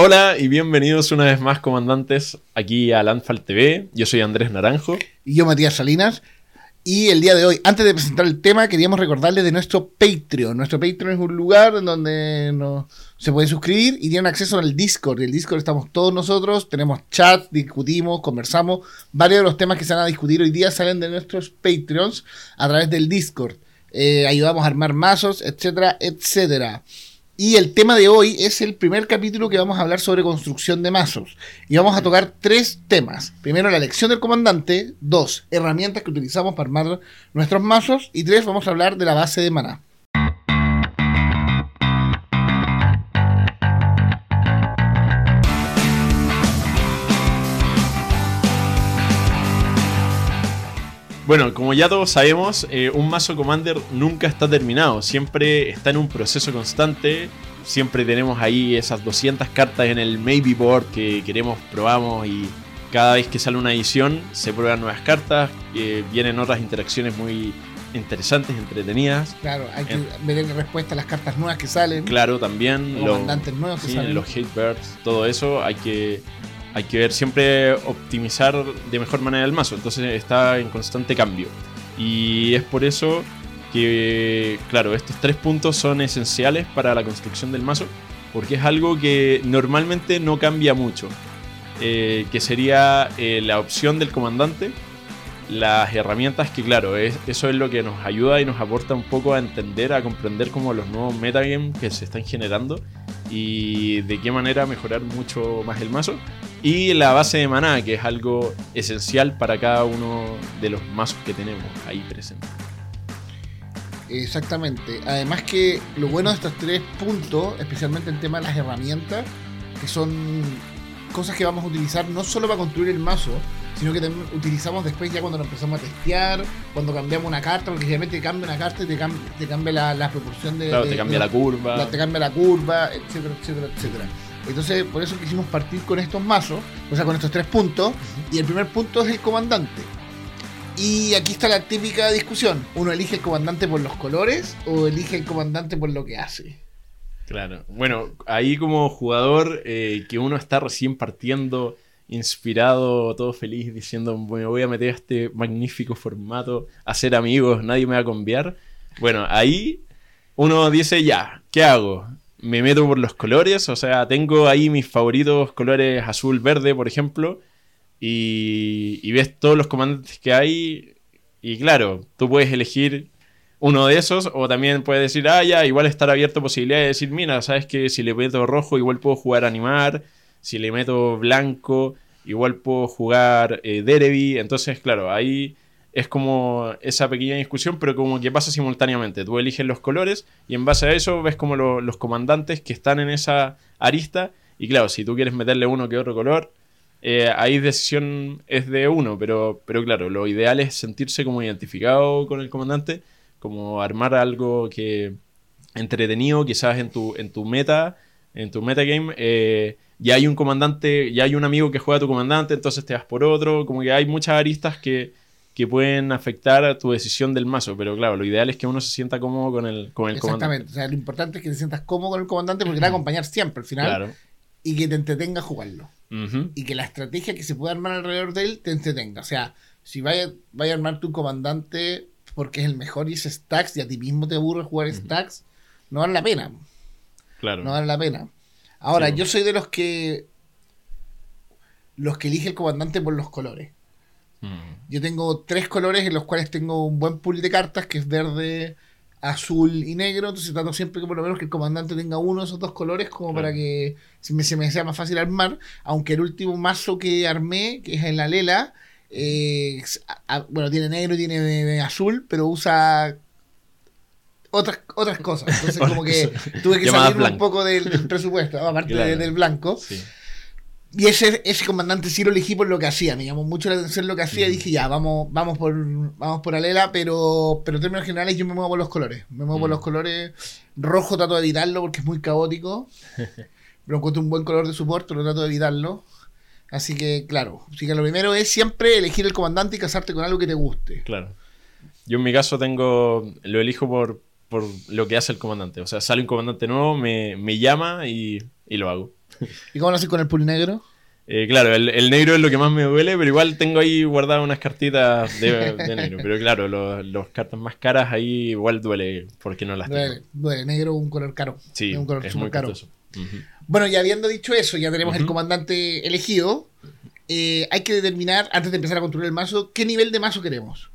Hola y bienvenidos una vez más, comandantes, aquí a Landfall TV. Yo soy Andrés Naranjo. Y yo, Matías Salinas. Y el día de hoy, antes de presentar el tema, queríamos recordarles de nuestro Patreon. Nuestro Patreon es un lugar en donde no, se puede suscribir y tienen acceso al Discord. Y el Discord estamos todos nosotros, tenemos chat, discutimos, conversamos. Varios de los temas que se van a discutir hoy día salen de nuestros Patreons a través del Discord. Eh, ayudamos a armar mazos, etcétera, etcétera. Y el tema de hoy es el primer capítulo que vamos a hablar sobre construcción de mazos. Y vamos a tocar tres temas. Primero, la elección del comandante. Dos, herramientas que utilizamos para armar nuestros mazos. Y tres, vamos a hablar de la base de maná. Bueno, como ya todos sabemos, eh, un mazo Commander nunca está terminado, siempre está en un proceso constante, siempre tenemos ahí esas 200 cartas en el Maybe Board que queremos, probamos y cada vez que sale una edición se prueban nuevas cartas, eh, vienen otras interacciones muy interesantes, entretenidas. Claro, hay que ver respuesta a las cartas nuevas que salen. Claro, también. Los comandantes nuevos que salen. Los hate birds, todo eso hay que hay que ver siempre optimizar de mejor manera el mazo. Entonces está en constante cambio. Y es por eso que, claro, estos tres puntos son esenciales para la construcción del mazo. Porque es algo que normalmente no cambia mucho. Eh, que sería eh, la opción del comandante. Las herramientas que, claro, eso es lo que nos ayuda y nos aporta un poco a entender, a comprender como los nuevos metagames que se están generando y de qué manera mejorar mucho más el mazo. Y la base de maná, que es algo esencial para cada uno de los mazos que tenemos ahí presentes. Exactamente. Además que lo bueno de estos tres puntos, especialmente el tema de las herramientas, que son cosas que vamos a utilizar no solo para construir el mazo, sino que también utilizamos después ya cuando lo empezamos a testear, cuando cambiamos una carta, porque realmente te cambia una carta y te, cambia, la, proporción de... Claro, te cambia la curva. te cambia la curva, etcétera, etcétera, etcétera. Entonces, por eso quisimos partir con estos mazos, o sea, con estos tres puntos. Y el primer punto es el comandante. Y aquí está la típica discusión. ¿Uno elige el comandante por los colores o elige el comandante por lo que hace? Claro. Bueno, ahí como jugador eh, que uno está recién partiendo, inspirado, todo feliz, diciendo, me voy a meter a este magnífico formato, a ser amigos, nadie me va a cambiar. Bueno, ahí uno dice, ya, ¿qué hago? Me meto por los colores, o sea, tengo ahí mis favoritos colores azul, verde, por ejemplo, y, ves todos los comandantes que hay, y claro, tú puedes elegir uno de esos, o también puedes decir, ah, ya, igual estar abierto posibilidad de decir, mira, sabes que si le meto rojo, igual puedo jugar animar, si le meto blanco, igual puedo jugar eh, entonces, claro, ahí es como esa pequeña discusión, pero como que pasa simultáneamente. Tú eliges los colores y en base a eso ves como los comandantes que están en esa arista. Y claro, si tú quieres meterle uno que otro color, eh, ahí decisión es de uno, pero, pero claro, lo ideal es sentirse como identificado con el comandante, como armar algo que entretenido, quizás en tu, en tu meta, en tu metagame. Eh, ya hay un comandante, ya hay un amigo que juega a tu comandante, entonces te vas por otro. Como que hay muchas aristas que, que pueden afectar a tu decisión del mazo. Pero claro, lo ideal es que uno se sienta cómodo con el, con el Exactamente. O sea, lo importante es que te sientas cómodo con el comandante porque te va a acompañar siempre al final. Y que te entretenga jugarlo. Y que la estrategia que se pueda armar alrededor de él te entretenga. O sea, si vaya, vaya a armar tu comandante porque es el mejor y es stacks y a ti mismo te aburre jugar stacks, no vale la pena. Claro. No vale la pena. Ahora, yo soy de los que. Los que elige el comandante por los colores. Mm. Yo tengo tres colores en los cuales tengo un buen pool de cartas, que es verde, azul y negro. Entonces trato siempre que por lo menos que el comandante tenga uno de esos dos colores como para que se me, sea más fácil armar. Aunque el último mazo que armé, que es en la Lela, eh, bueno, tiene negro y tiene azul, pero usa otras, otras cosas. Entonces como que tuve que salir un poco del, presupuesto, aparte del blanco. Sí. Y ese, ese comandante sí lo elegí por lo que hacía, me llamó mucho la atención lo que hacía y dije, ya, vamos, vamos por vamos por Alela, pero, pero en términos generales yo me muevo por los colores. Me muevo por los colores. Rojo trato de evitarlo porque es muy caótico. pero encuentro un buen color de soporte, lo trato de evitarlo. Así que, claro, así que lo primero es siempre elegir el comandante y casarte con algo que te guste. Claro. Yo en mi caso tengo, lo elijo por, por lo que hace el comandante. O sea, sale un comandante nuevo, me, me llama y, y lo hago. ¿Y cómo lo haces con el pool negro? Eh, claro, el, negro es lo que más me duele, pero igual tengo ahí guardadas unas cartitas de, negro. Pero claro, los, cartas más caras ahí igual duele porque no las duele, tengo. Duele, negro un color caro. Sí, es un color es muy caro. Bueno, y habiendo dicho eso, ya tenemos el comandante elegido. Eh, hay que determinar, antes de empezar a construir el mazo, qué nivel de mazo queremos.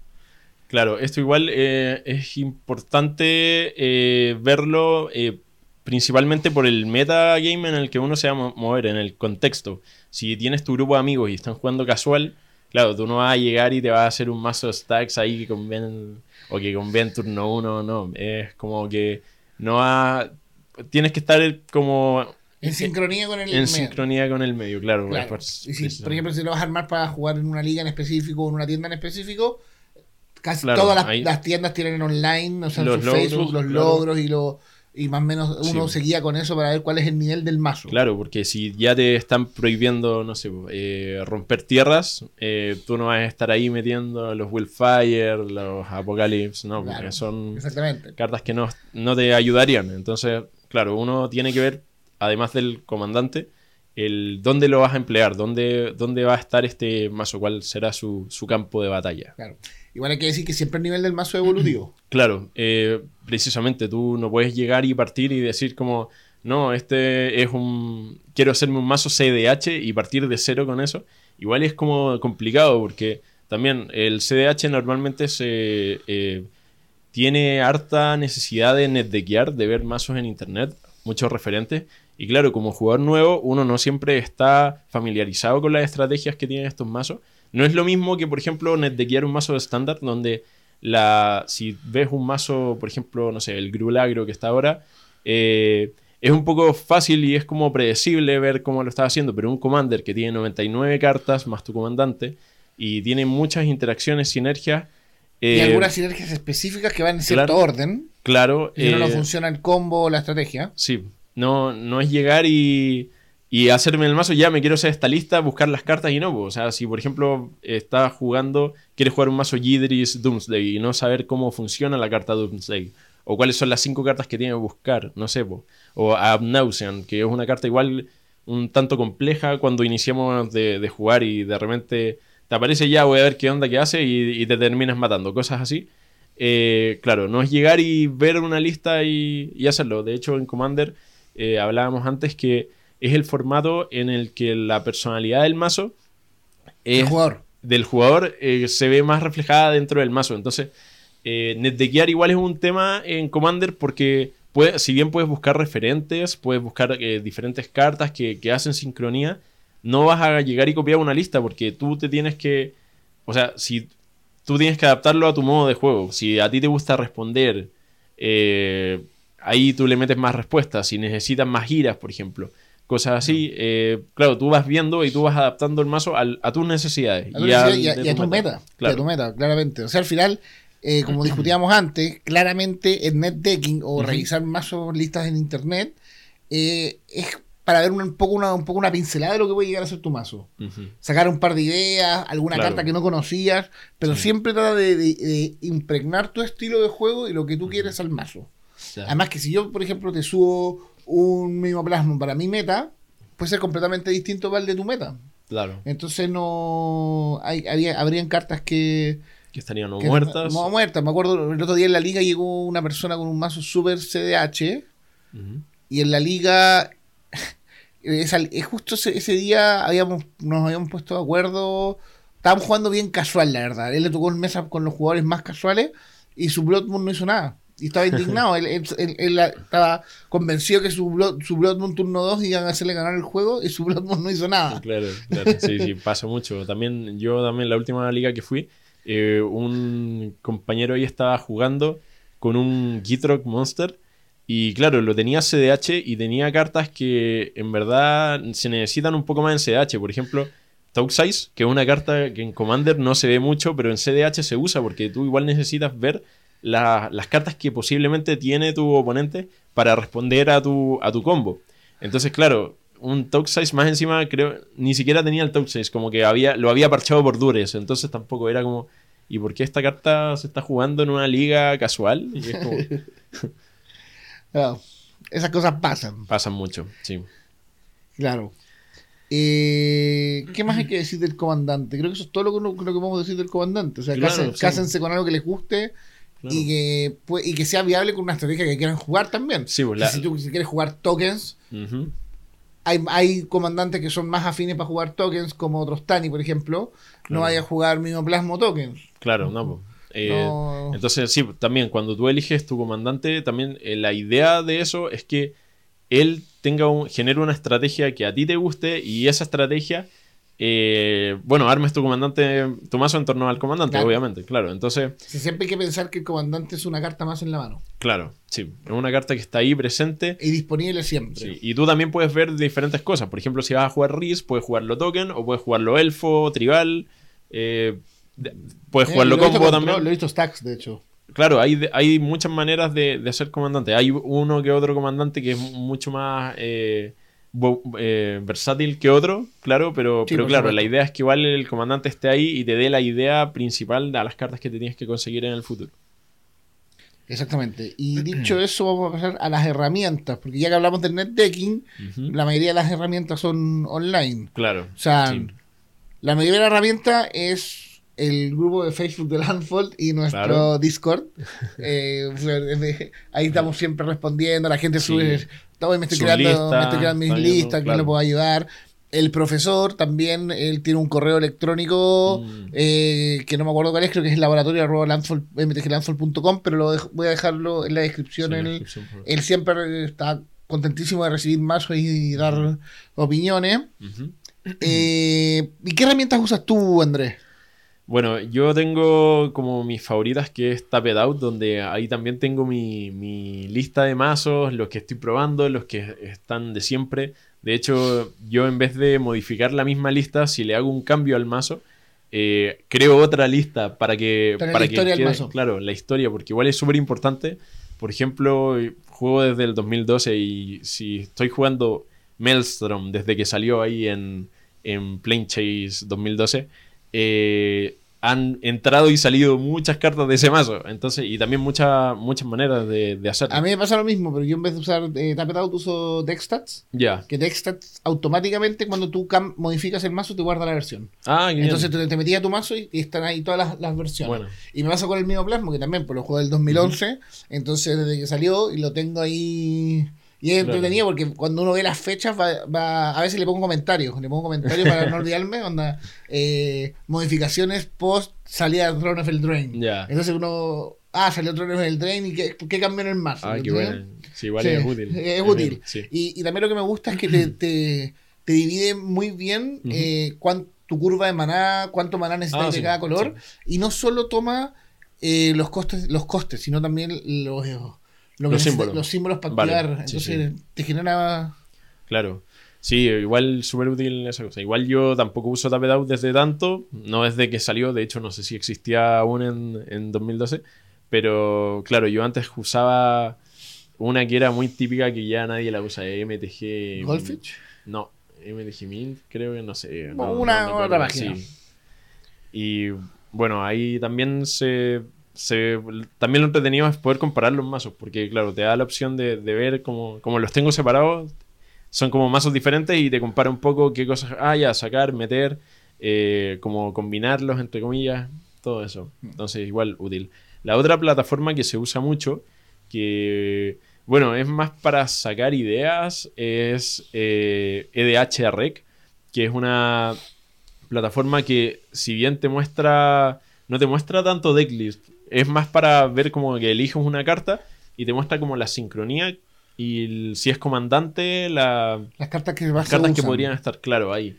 Claro, esto igual eh, es importante verlo principalmente por el metagame en el que uno se va a mover, en el contexto. Si tienes tu grupo de amigos y están jugando casual, claro, tú no vas a llegar y te vas a hacer un mazo de stacks ahí que conviene o que conviene turno uno, no. Es como que no va. Tienes que estar como. En sincronía con el en medio. sincronía con el medio, claro. si, por ejemplo, si lo vas a armar para jugar en una liga en específico o en una tienda en específico, casi todas las, tiendas tienen online, o sea, en su Facebook, los logros y los y más o menos uno seguía con eso para ver cuál es el nivel del mazo. Claro, porque si ya te están prohibiendo, no sé, eh, romper tierras, eh, tú no vas a estar ahí metiendo los Willfire, los Apocalypse, no, porque son cartas que no, no te ayudarían. Entonces, claro, uno tiene que ver, además del comandante, el dónde lo vas a emplear, dónde, dónde va a estar este mazo, cuál será su, su campo de batalla. Claro. Igual hay que decir que siempre el nivel del mazo es evolutivo. Claro, eh, precisamente tú no puedes llegar y partir y decir como, no, este es un... Quiero hacerme un mazo CDH y partir de cero con eso. Igual es como complicado porque también el CDH normalmente se... Eh, tiene harta necesidad de netdeckear, de ver mazos en internet, muchos referentes. Y claro, como jugador nuevo, uno no siempre está familiarizado con las estrategias que tienen estos mazos. No es lo mismo que, por ejemplo, netdeckear un mazo de estándar donde la, si ves un mazo, por ejemplo, no sé, el Grulagro que está ahora, eh, es un poco fácil y es como predecible ver cómo lo está haciendo, pero un Commander que tiene 99 cartas más tu comandante y tiene muchas interacciones, sinergias. y eh, algunas sinergias específicas que van en cierto orden. Claro. Y no, no eh, funciona el combo o la estrategia. Sí, no, no es llegar y y hacerme el mazo, ya me quiero hacer esta lista, buscar las cartas y no. O sea, si por ejemplo estás jugando, quieres jugar un mazo Yidris Doomsday y no saber cómo funciona la carta Doomsday. O cuáles son las cinco cartas que tiene que buscar, no sé. O Abnausean, que es una carta igual un tanto compleja cuando iniciamos de, jugar y de repente te aparece ya, voy a ver qué onda que hace y, te terminas matando. Cosas así. Eh, claro, no es llegar y ver una lista y, hacerlo. De hecho, en Commander eh, hablábamos antes que es el formato en el que la personalidad del mazo es, jugador. del jugador eh, se ve más reflejada dentro del mazo. Entonces, eh, netdeckear igual es un tema en Commander porque puede, si bien puedes buscar referentes, puedes buscar eh, diferentes cartas que, hacen sincronía, no vas a llegar y copiar una lista porque tú te tienes que... O sea, si tú tienes que adaptarlo a tu modo de juego, si a ti te gusta responder, ahí tú le metes más respuestas, si necesitas más giras, por ejemplo cosas así. Eh, claro, tú vas viendo y tú vas adaptando el mazo a tus necesidades. y, a, tu meta. Claro. tu meta, claramente. O sea, al final, eh, como discutíamos antes, claramente el net decking o revisar mazos listas en internet eh, es para ver un, poco una, un poco una pincelada de lo que puede llegar a ser tu mazo. Sacar un par de ideas, alguna carta que no conocías, pero siempre trata de, impregnar tu estilo de juego y lo que tú quieres al mazo. Además que si yo, por ejemplo, te subo un mismo plasma para mi meta puede ser completamente distinto al de tu meta. Claro. Entonces no hay, habrían cartas que que estarían no muertas. No muertas. Me acuerdo, el otro día en la liga llegó una persona con un mazo super CDH y en la liga es, justo ese, día habíamos, nos habíamos puesto de acuerdo. Estábamos jugando bien casual, la verdad. Él le tocó en mesa con los jugadores más casuales y su Blood no hizo nada. Y estaba indignado. él, estaba convencido que su, Blood, su turno 2 iban a hacerle ganar el juego y su Blood no hizo nada. Claro, claro. Sí, sí, pasa mucho. También, yo también, la última liga que fui, eh, un compañero ahí estaba jugando con un Gitrock Monster. Y claro, lo tenía CDH y tenía cartas que en verdad se necesitan un poco más en CDH. Por ejemplo, Size, que es una carta que en Commander no se ve mucho, pero en CDH se usa porque tú igual necesitas ver las cartas que posiblemente tiene tu oponente para responder a tu, a tu combo. Entonces, claro, un talk size más encima, creo, ni siquiera tenía el talk size, como que había, lo había parchado por dures, entonces tampoco era como, ¿y por qué esta carta se está jugando en una liga casual? esas cosas pasan. Pasan mucho, sí. Claro. Eh, ¿Qué más hay que decir del comandante? Creo que eso es todo lo que, lo que podemos decir del comandante. O sea, cásense con algo que les guste y, que, y que sea viable con una estrategia que quieran jugar también. Sí, pues Si tú quieres jugar tokens, hay, hay, comandantes que son más afines para jugar tokens, como otros Tani, por ejemplo. No vaya a jugar mismo plasmo tokens. Claro, no. Pues. Eh, entonces, sí, también cuando tú eliges tu comandante, también eh, la idea de eso es que él tenga un, genere una estrategia que a ti te guste y esa estrategia, eh, bueno, armes tu comandante, tu mazo en torno al comandante, obviamente, claro. Entonces. siempre hay que pensar que el comandante es una carta más en la mano. Claro, sí. Es una carta que está ahí presente. Y disponible siempre. y tú también puedes ver diferentes cosas. Por ejemplo, si vas a jugar Riz, puedes jugarlo token o puedes jugarlo elfo, tribal. Eh, Puedes eh, jugarlo combo también. Lo he visto stacks, de hecho. Claro, hay, hay muchas maneras de, de ser comandante. Hay uno que otro comandante que es mucho más eh, eh, versátil que otro, claro, pero, pero claro, la idea es que igual el comandante esté ahí y te dé la idea principal de las cartas que te tienes que conseguir en el futuro. Exactamente. Y dicho eso, vamos a pasar a las herramientas, porque ya que hablamos del net decking, la mayoría de las herramientas son online. Claro. O sea, la mayoría de la herramienta es el grupo de Facebook de Landfold y nuestro Discord. Eh, ahí estamos siempre respondiendo, la gente sube, todo, me estoy creando, me estoy creando mis listas, ¿quién lo puedo ayudar? El profesor también, él tiene un correo electrónico mm. eh, que no me acuerdo cuál es, creo que es laboratorio.mtglandfold.com, pero lo voy a dejarlo en la descripción. él, siempre está contentísimo de recibir más y dar opiniones. Eh, ¿Y qué herramientas usas tú, Andrés? Bueno, yo tengo como mis favoritas que es Taped Out, donde ahí también tengo mi, lista de mazos, los que estoy probando, los que están de siempre. De hecho, yo en vez de modificar la misma lista, si le hago un cambio al mazo, eh, creo otra lista para que... Para, la historia del mazo. Claro, la historia, porque igual es súper importante. Por ejemplo, juego desde el 2012 y si estoy jugando Maelstrom desde que salió ahí en, en Plane Chase 2012 eh, han entrado y salido muchas cartas de ese mazo. Entonces, y también muchas muchas maneras de, de, hacerlo. A mí me pasa lo mismo, pero yo en vez de usar eh, Tapet Out uso Dexstats. Ya. Que Dexstats automáticamente cuando tú modificas el mazo te guarda la versión. Ah, Entonces te, te metías a tu mazo y, están ahí todas las, versiones. Y me pasa con el mismo plasma, que también por lo juego del 2011. Entonces desde que salió y lo tengo ahí y es entretenido porque cuando uno ve las fechas, va, a veces le pongo comentarios. Le pongo comentarios para no olvidarme. Onda, eh, modificaciones post salida de Throne of the Drain. Entonces uno. Ah, salió Throne of the Drain y qué, qué cambió en el mazo. Ah, qué bueno. Sí, igual es útil. Es, útil. Y, y, también lo que me gusta es que te, te, te divide muy bien eh, tu curva de maná, cuánto maná necesitas ah, de cada color. Y no solo toma eh, los costes, los costes, sino también los los, símbolos. los símbolos para activar. Entonces te genera. Claro. Sí, igual súper útil esa cosa. Igual yo tampoco uso Tapedout desde tanto, no desde que salió, de hecho no sé si existía aún en, en 2012, pero claro, yo antes usaba una que era muy típica que ya nadie la usa, MTG... ¿Goldfish? No, MTG Mint, creo que no sé. una, otra página. Y bueno, ahí también se también lo entretenido es poder comparar los mazos, porque claro, te da la opción de, ver como, como los tengo separados, son como mazos diferentes y te compara un poco qué cosas hay a sacar, meter, eh, como combinarlos, entre comillas, todo eso. Entonces, igual útil. La otra plataforma que se usa mucho, que, bueno, es más para sacar ideas, es eh, EDH que es una plataforma que, si bien te muestra, no te muestra tanto decklist, es más para ver como que eliges una carta y te muestra como la sincronía y si es comandante, la, las cartas que, cartas que podrían estar, claro, ahí.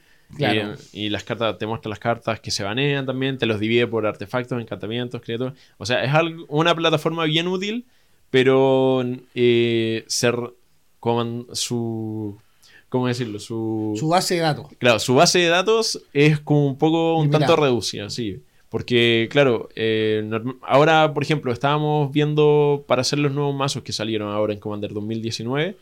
Y, las cartas, te muestra las cartas que se banean también, te los divide por artefactos, encantamientos, criaturas. O sea, es algo, una plataforma bien útil, pero eh, ser con su ¿cómo decirlo? Su, su base de datos. Claro, su base de datos es como un poco, un tanto reducida, sí. Porque, claro, eh, ahora, por ejemplo, estábamos viendo para hacer los nuevos mazos que salieron ahora en Commander 2019.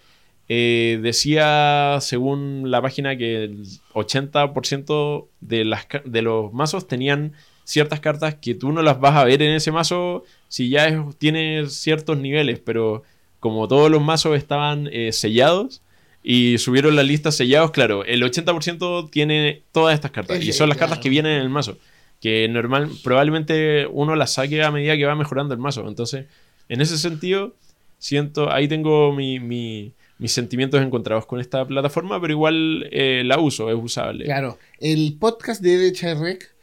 Eh, decía, según la página, que el 80% de, las, de los mazos tenían ciertas cartas que tú no las vas a ver en ese mazo si ya es, tiene ciertos niveles, pero como todos los mazos estaban eh, sellados, y subieron la lista sellados, claro, el 80% tiene todas estas cartas. y son las cartas que vienen en el mazo. Que normal, probablemente uno las saque a medida que va mejorando el mazo. Entonces, en ese sentido, siento, ahí tengo mis sentimientos encontrados con esta plataforma, pero igual eh, la uso, es usable. Claro, el podcast de DHREC,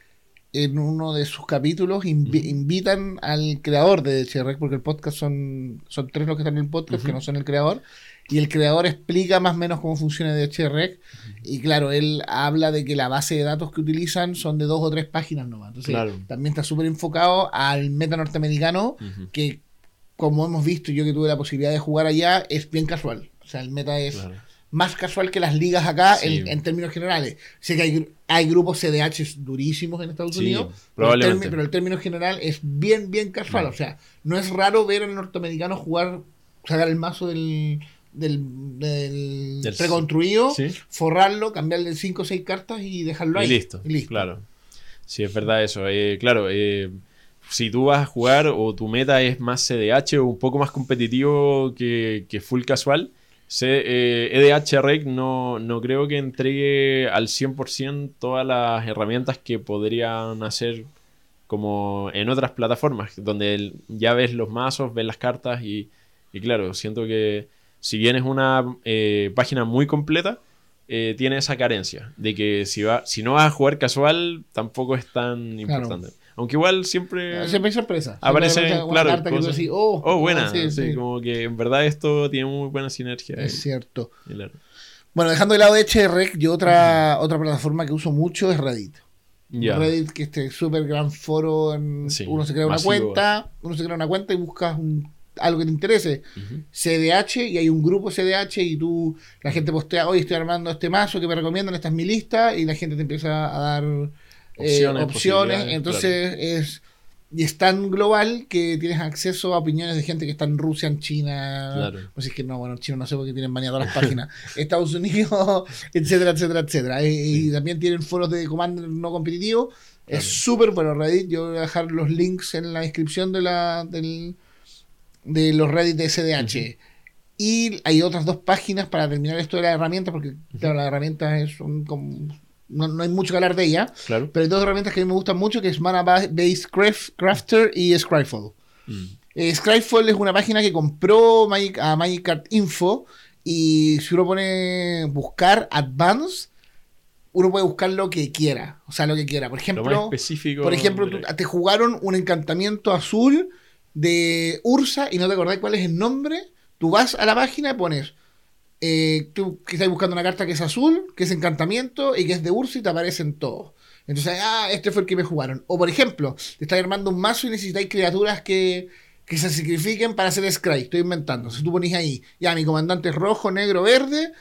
en uno de sus capítulos, invitan al creador de DHREC, porque el podcast son, son tres los que están en el podcast, que no son el creador y el creador explica más o menos cómo funciona DHREC. Y claro, él habla de que la base de datos que utilizan son de dos o tres páginas nomás. Entonces, también está súper enfocado al meta norteamericano, que como hemos visto, yo que tuve la posibilidad de jugar allá, es bien casual. O sea, el meta es más casual que las ligas acá en, términos generales. Sé que hay, hay grupos CDH durísimos en Estados Unidos, pero el, pero, el término general es bien, bien casual. O sea, no es raro ver al norteamericano jugar, sacar el mazo del del, del, reconstruido, forrarlo, cambiarle 5 o 6 cartas y dejarlo ahí. Y listo, Claro. Sí, es verdad eso. Eh, claro, eh, si tú vas a jugar o tu meta es más CDH o un poco más competitivo que, full casual, EDH eh, e Rec no, no creo que entregue al 100% todas las herramientas que podrían hacer como en otras plataformas, donde ya ves los mazos, ves las cartas y, y claro, siento que si bien es una eh, página muy completa, eh, tiene esa carencia de que si, va, si no vas a jugar casual, tampoco es tan importante. Aunque igual siempre. Ah, siempre hay sorpresa. Aparece, claro. oh, oh, buena. Sí, como que en verdad esto tiene muy buena sinergia. Es cierto. Bueno, dejando de lado HREC, yo otra, otra plataforma que uso mucho es Reddit. Reddit, que este súper gran foro. uno se crea una cuenta, uno se crea una cuenta y buscas un algo que te interese, CDH, y hay un grupo CDH y tú, la gente postea, hoy estoy armando este mazo que me recomiendan, esta es mi lista, y la gente te empieza a dar eh, opciones, entonces es... Y es tan global que tienes acceso a opiniones de gente que está en Rusia, en China. Claro. Pues es que no, bueno, en China no sé por qué tienen baneadas las páginas. Estados Unidos, etcétera, etcétera, etcétera. Y, también tienen foros de comando no competitivo. Es súper bueno Reddit. Yo voy a dejar los links en la descripción de la, del, de los Reddit de SDH. Y hay otras dos páginas para terminar esto de la herramienta, porque claro, las herramientas son como, no, hay mucho que hablar de ella, pero hay dos herramientas que a mí me gustan mucho, que es Mana Base Crafter y Scryfall. Mm. Eh, Scryfall es una página que compró Magic, a Magic Card Info y si uno pone buscar Advance, uno puede buscar lo que quiera, o sea, lo que quiera. Por ejemplo, por ejemplo, te jugaron un encantamiento azul de Ursa y no te acordás cuál es el nombre, tú vas a la página y pones, eh, tú que estás buscando una carta que es azul, que es encantamiento y que es de Ursa y te aparecen todos. Entonces, ah, este fue el que me jugaron. O por ejemplo, te estás armando un mazo y necesitáis criaturas que, que se sacrifiquen para hacer Scry. Estoy inventando. Si tú pones ahí, ya, mi comandante es rojo, negro, verde,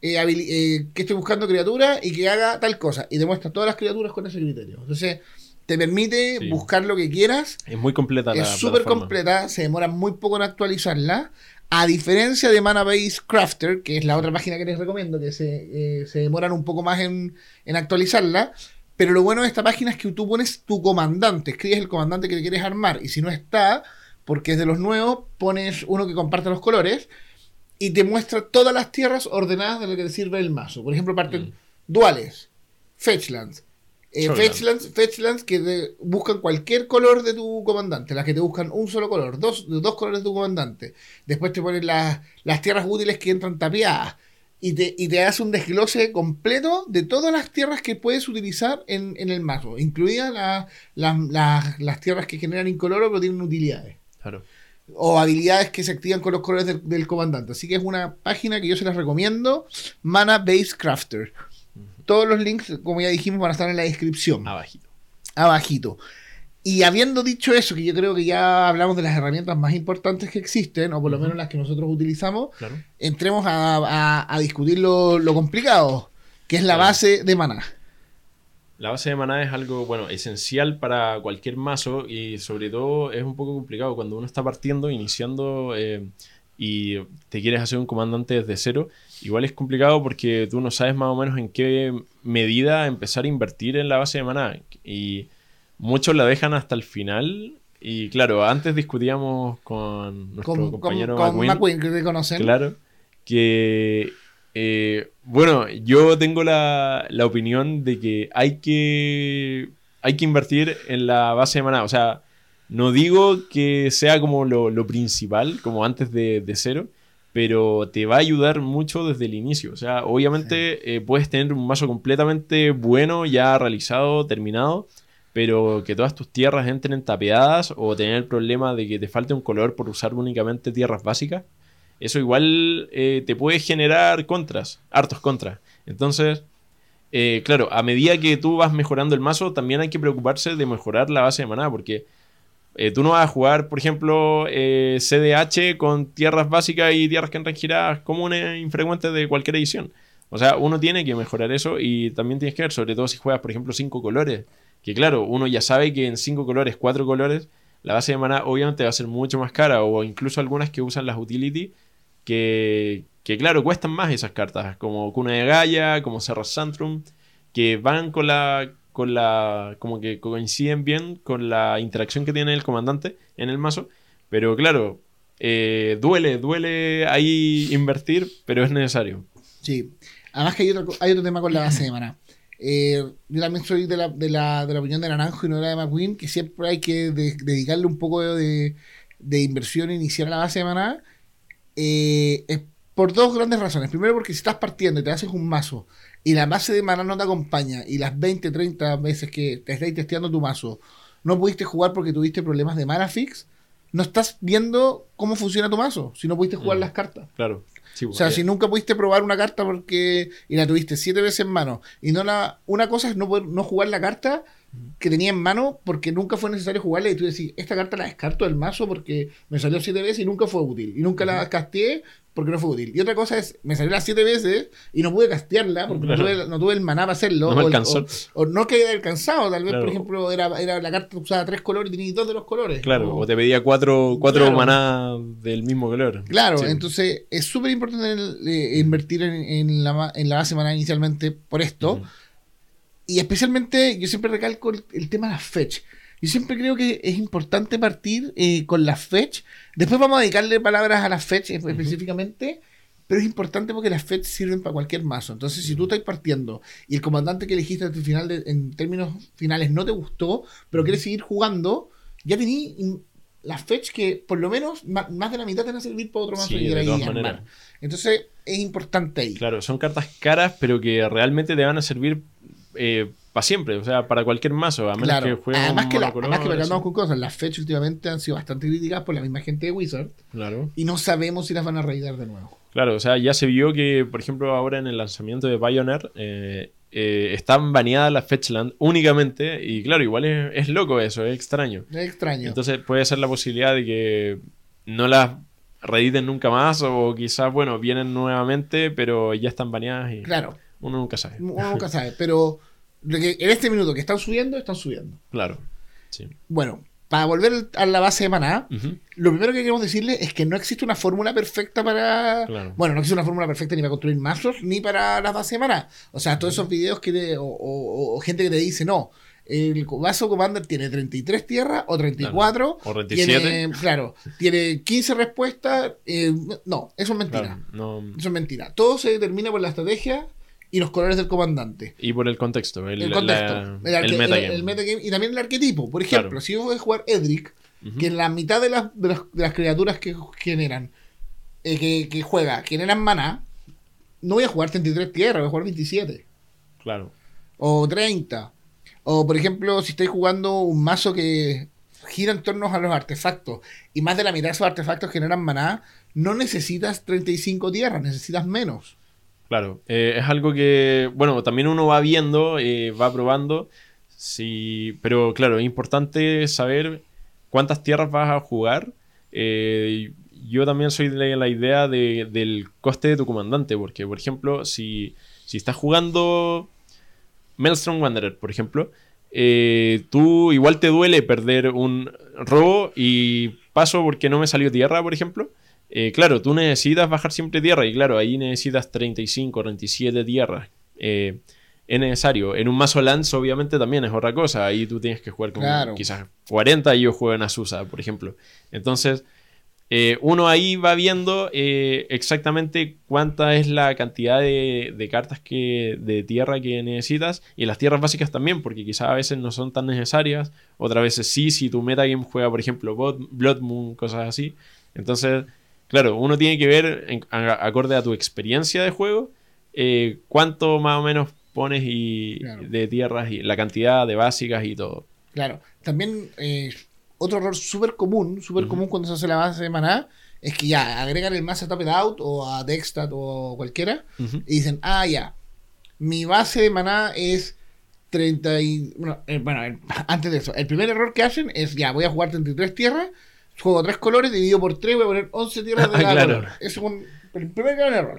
eh, eh, que estoy buscando criatura y que haga tal cosa. Y demuestra todas las criaturas con ese criterio. Entonces, te permite buscar lo que quieras. Es muy completa Es súper completa, se demora muy poco en actualizarla. A diferencia de Mana Base Crafter, que es la otra página que les recomiendo, que se, eh, demoran un poco más en, actualizarla. Pero lo bueno de esta página es que tú pones tu comandante, escribes el comandante que quieres armar. Y si no está, porque es de los nuevos, pones uno que comparte los colores y te muestra todas las tierras ordenadas de lo que te sirve el mazo. Por ejemplo, parten mm. duales, fetchlands, eh, fetchlands, que buscan cualquier color de tu comandante, las que te buscan un solo color, dos, dos colores de tu comandante. Después te ponen las, las tierras útiles que entran tapiadas y te, y te hace un desglose completo de todas las tierras que puedes utilizar en, el mazo, incluidas las tierras que generan incoloro pero tienen utilidades. O habilidades que se activan con los colores del, del comandante. Así que es una página que yo se las recomiendo. Mana Base Crafter. Todos los links, como ya dijimos, van a estar en la descripción. Abajito. Abajito. Y habiendo dicho eso, que yo creo que ya hablamos de las herramientas más importantes que existen, o por lo menos las que nosotros utilizamos, entremos a, discutir lo, complicado, que es la base de maná. La base de maná es algo, bueno, esencial para cualquier mazo y sobre todo es un poco complicado cuando uno está partiendo, iniciando eh, y te quieres hacer un comandante desde cero igual es complicado porque tú no sabes más o menos en qué medida empezar a invertir en la base de maná. Y muchos la dejan hasta el final. Y claro, antes discutíamos con nuestro compañero con, McQueen, que te conocen. Claro, que Eh, bueno, yo tengo la, opinión de que hay que hay que invertir en la base de maná. O sea, no digo que sea como lo, principal, como antes de, cero, pero te va a ayudar mucho desde el inicio. O sea, obviamente eh, puedes tener un mazo completamente bueno, ya realizado, terminado, pero que todas tus tierras entren tapeadas o tener el problema de que te falte un color por usar únicamente tierras básicas eso igual eh, te puede generar contras, hartos contras. Entonces, eh, claro, a medida que tú vas mejorando el mazo, también hay que preocuparse de mejorar la base de maná, porque eh, tú no vas a jugar, por ejemplo, CDH con tierras básicas y tierras que entran giradas comunes infrecuentes de cualquier edición. O sea, uno tiene que mejorar eso y también tienes que ver, sobre todo si juegas, por ejemplo, cinco colores. Que claro, uno ya sabe que en cinco colores, cuatro colores, la base de maná obviamente va a ser mucho más cara, o incluso algunas que usan las utility que, claro, cuestan más esas cartas, como Cuna de Gaia, como Serra Santrum, que van con la, con la, como que coinciden bien con la interacción que tiene el comandante en el mazo, pero claro, eh, duele, duele ahí invertir, pero es necesario. Sí, además que hay otro, hay otro tema con la base de maná. Eh, yo también soy de la, de, la, de opinión de Naranjo y no de la de McQueen, que siempre hay que dedicarle un poco de, de inversión inicial a la base de maná eh, por dos grandes razones. Primero, porque si estás partiendo y te haces un mazo y la base de mana no te acompaña y las 20, 30 veces que te estáis testeando tu mazo no pudiste jugar porque tuviste problemas de mana fix, no estás viendo cómo funciona tu mazo si no pudiste jugar mm. las cartas. Claro. o sea, si nunca pudiste probar una carta porque y la tuviste siete veces en mano y no la una cosa es no no jugar la carta que tenía en mano porque nunca fue necesario jugarla y tú decís, esta carta la descarto del mazo porque me salió siete veces y nunca fue útil. Y nunca la casteé porque no fue útil. Y otra cosa es, me salió las siete veces y no pude castearla porque no, tuve, el maná para hacerlo. No o, no que haya alcanzado, tal vez, por ejemplo, era, era, la carta usaba tres colores y tenía dos de los colores. Claro, o, te pedía cuatro, cuatro maná del mismo color. Claro, entonces es súper importante eh, invertir en, la, en la base maná inicialmente por esto. Y especialmente yo siempre recalco el, tema de las fetch. Yo siempre creo que es importante partir eh, con las fetch. Después vamos a dedicarle palabras a las fetch específicamente. Pero es importante porque las fetch sirven para cualquier mazo. Entonces, si tú estás partiendo y el comandante que elegiste al final en términos finales no te gustó, pero quieres seguir jugando, ya tení las fetch que por lo menos más de la mitad te van a servir para otro mazo y de ahí Entonces, es importante ahí. Claro, son cartas caras, pero que realmente te van a servir eh, para siempre, o sea, para cualquier mazo, a menos que juegue además que, la, además que con cosas, las fechas últimamente han sido bastante criticadas por la misma gente de Wizard. Claro. Y no sabemos si las van a reeditar de nuevo. Claro, o sea, ya se vio que, por ejemplo, ahora en el lanzamiento de Pioneer eh, eh, están baneadas las Fetchland únicamente. Y claro, igual es, loco eso, es extraño. Es extraño. Entonces puede ser la posibilidad de que no las reediten nunca más o quizás, bueno, vienen nuevamente, pero ya están baneadas y... Claro. Uno nunca sabe. Uno nunca sabe, pero en este minuto que están subiendo, están subiendo. Claro. Sí. Bueno, para volver a la base de maná, lo primero que queremos decirle es que no existe una fórmula perfecta para. Bueno, no existe una fórmula perfecta ni para construir mazos ni para la base de maná. O sea, todos esos videos que o, gente que te dice, no, el vaso Commander tiene 33 tierras o 34. O 37. Tiene, claro, tiene 15 respuestas. Eh, no, eso es mentira. Eso es mentira. Todo se determina por la estrategia y los colores del comandante. Y por el contexto. El, contexto. el, metagame. Y también el arquetipo. Por ejemplo, si yo voy a jugar Edric, que en la mitad de las, de las, criaturas que generan, eh, que, juega, generan maná, no voy a jugar 33 tierras, voy a jugar 27. Claro. O 30. O por ejemplo, si estoy jugando un mazo que gira en torno a los artefactos y más de la mitad de esos artefactos generan maná, no necesitas 35 tierras, necesitas menos. Claro, eh, es algo que, bueno, también uno va viendo, eh, va probando, sí, pero claro, es importante saber cuántas tierras vas a jugar. Eh, yo también soy de la idea del coste de tu comandante, porque, por ejemplo, si, si estás jugando Maelstrom Wanderer, por ejemplo, tú igual te duele perder un robo y paso porque no me salió tierra, por ejemplo. Eh, claro, tú necesitas bajar siempre tierra y claro, ahí necesitas 35, 37 tierras. Eh, es necesario. En un mazo Lance obviamente también es otra cosa. Ahí tú tienes que jugar con quizás 40 y yo juego en Azusa, por ejemplo. Entonces, eh, uno ahí va viendo eh, exactamente cuánta es la cantidad de, cartas que, de tierra que necesitas y las tierras básicas también, porque quizás a veces no son tan necesarias, otras veces sí, si tu metagame juega, por ejemplo, Blood Moon, cosas así. Entonces, claro, uno tiene que ver, acorde a tu experiencia de juego, eh, cuánto más o menos pones y, de tierras y la cantidad de básicas y todo. Claro, también otro error súper común, súper común cuando se hace la base de maná, es que ya agregan el más a Top Out o a Dextat o cualquiera y dicen, ah, ya, mi base de maná es 30 y... Bueno, eh, bueno, antes de eso, el primer error que hacen es, ya, voy a jugar 33 tierras, juego tres colores, dividido por 3, voy a poner 11 tierras de cada color. es un, el primer gran error.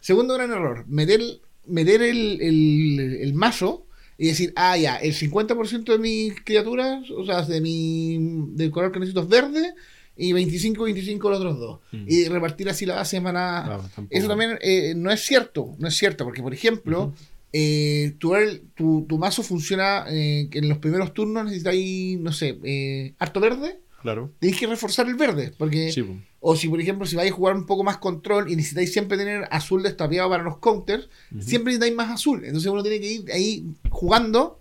Segundo gran error, meter, meter el, el, el mazo y decir, ah, ya, el 50% de mis criaturas, o sea, de mi, del color que necesito es verde y 25, 25 los otros dos. Mm. Y repartir así la base de maná. Eso también eh, no es cierto, no es cierto, porque por ejemplo, eh, tu, tu, mazo funciona eh, en los primeros turnos necesitáis, no sé, harto verde. Claro. Tenéis que reforzar el verde, porque... O si, por ejemplo, si vais a jugar un poco más control y necesitáis siempre tener azul destapeado para los counters, siempre necesitáis más azul. Entonces uno tiene que ir ahí jugando.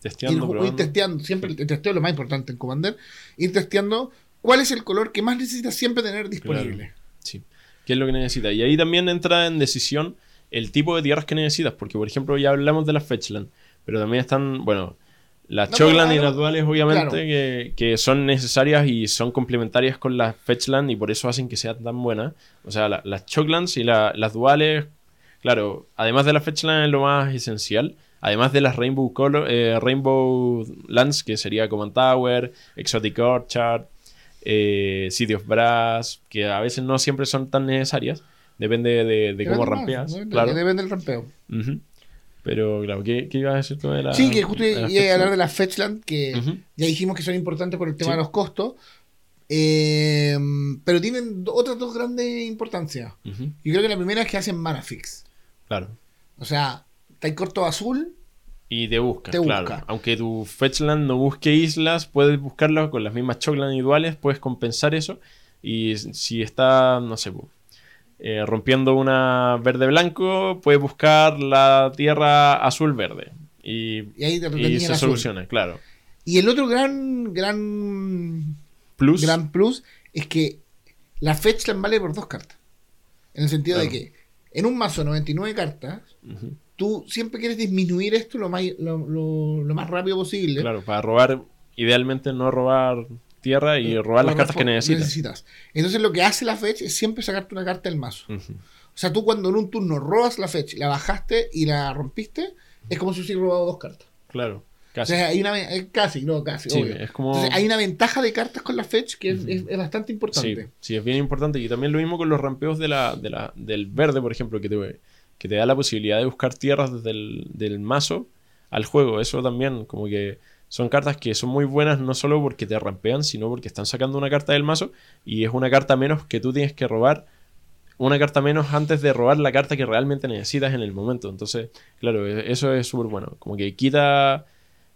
Testeando. Ir, testeando. Siempre el testeo es lo más importante en Commander. Ir testeando cuál es el color que más necesitas siempre tener disponible. Sí. ¿Qué es lo que necesitas? Y ahí también entra en decisión el tipo de tierras que necesitas. Porque, por ejemplo, ya hablamos de las Fetchland. Pero también están, bueno, las Chogland y las duales, obviamente, que, son necesarias y son complementarias con las Fetchland y por eso hacen que sean tan buenas. O sea, las Choglands y las duales, claro, además de las Fetchland es lo más esencial. Además de las Rainbow, Color, eh, Rainbow Lands, que sería Command Tower, Exotic Orchard, eh, City of Brass, que a veces no siempre son tan necesarias. Depende de, cómo rampeas. claro. Depende del rampeo. Pero claro, ¿qué, qué ibas a decir tú de la Sí, que justo iba a hablar de las Fetchland, que ya dijimos que son importantes por el tema de los costos. Eh, pero tienen otras dos grandes importancias. Yo creo que la primera es que hacen mana fix. Claro. O sea, está corto azul. Y te busca, claro. Aunque tu Fetchland no busque islas, puedes buscarlo con las mismas Chocland iguales, puedes compensar eso. Y si está, no sé, eh, rompiendo una verde-blanco, puedes buscar la tierra azul-verde. Y, ahí se soluciona, claro. Y el otro gran, gran plus. gran plus es que la Fetchland vale por dos cartas. En el sentido de que en un mazo de 99 cartas, tú siempre quieres disminuir esto lo más, lo, más rápido posible. Claro, para robar, idealmente no robar tierra y robar las cartas que necesitas. Entonces lo que hace la fetch es siempre sacarte una carta del mazo. O sea, tú cuando en un turno robas la fetch, la bajaste y la rompiste, es como si hubieras robado dos cartas. Claro. Casi. O sea, hay una, eh, casi, no, casi. Es como... hay una ventaja de cartas con la fetch que es, bastante importante. Sí, es bien importante. Y también lo mismo con los rampeos de la, de la, del verde, por ejemplo, que te, que te da la posibilidad de buscar tierras desde el del mazo al juego. Eso también, como que son cartas que son muy buenas no solo porque te rampean, sino porque están sacando una carta del mazo y es una carta menos que tú tienes que robar. Una carta menos antes de robar la carta que realmente necesitas en el momento. Entonces, claro, e-, eso es súper bueno. Como que quita.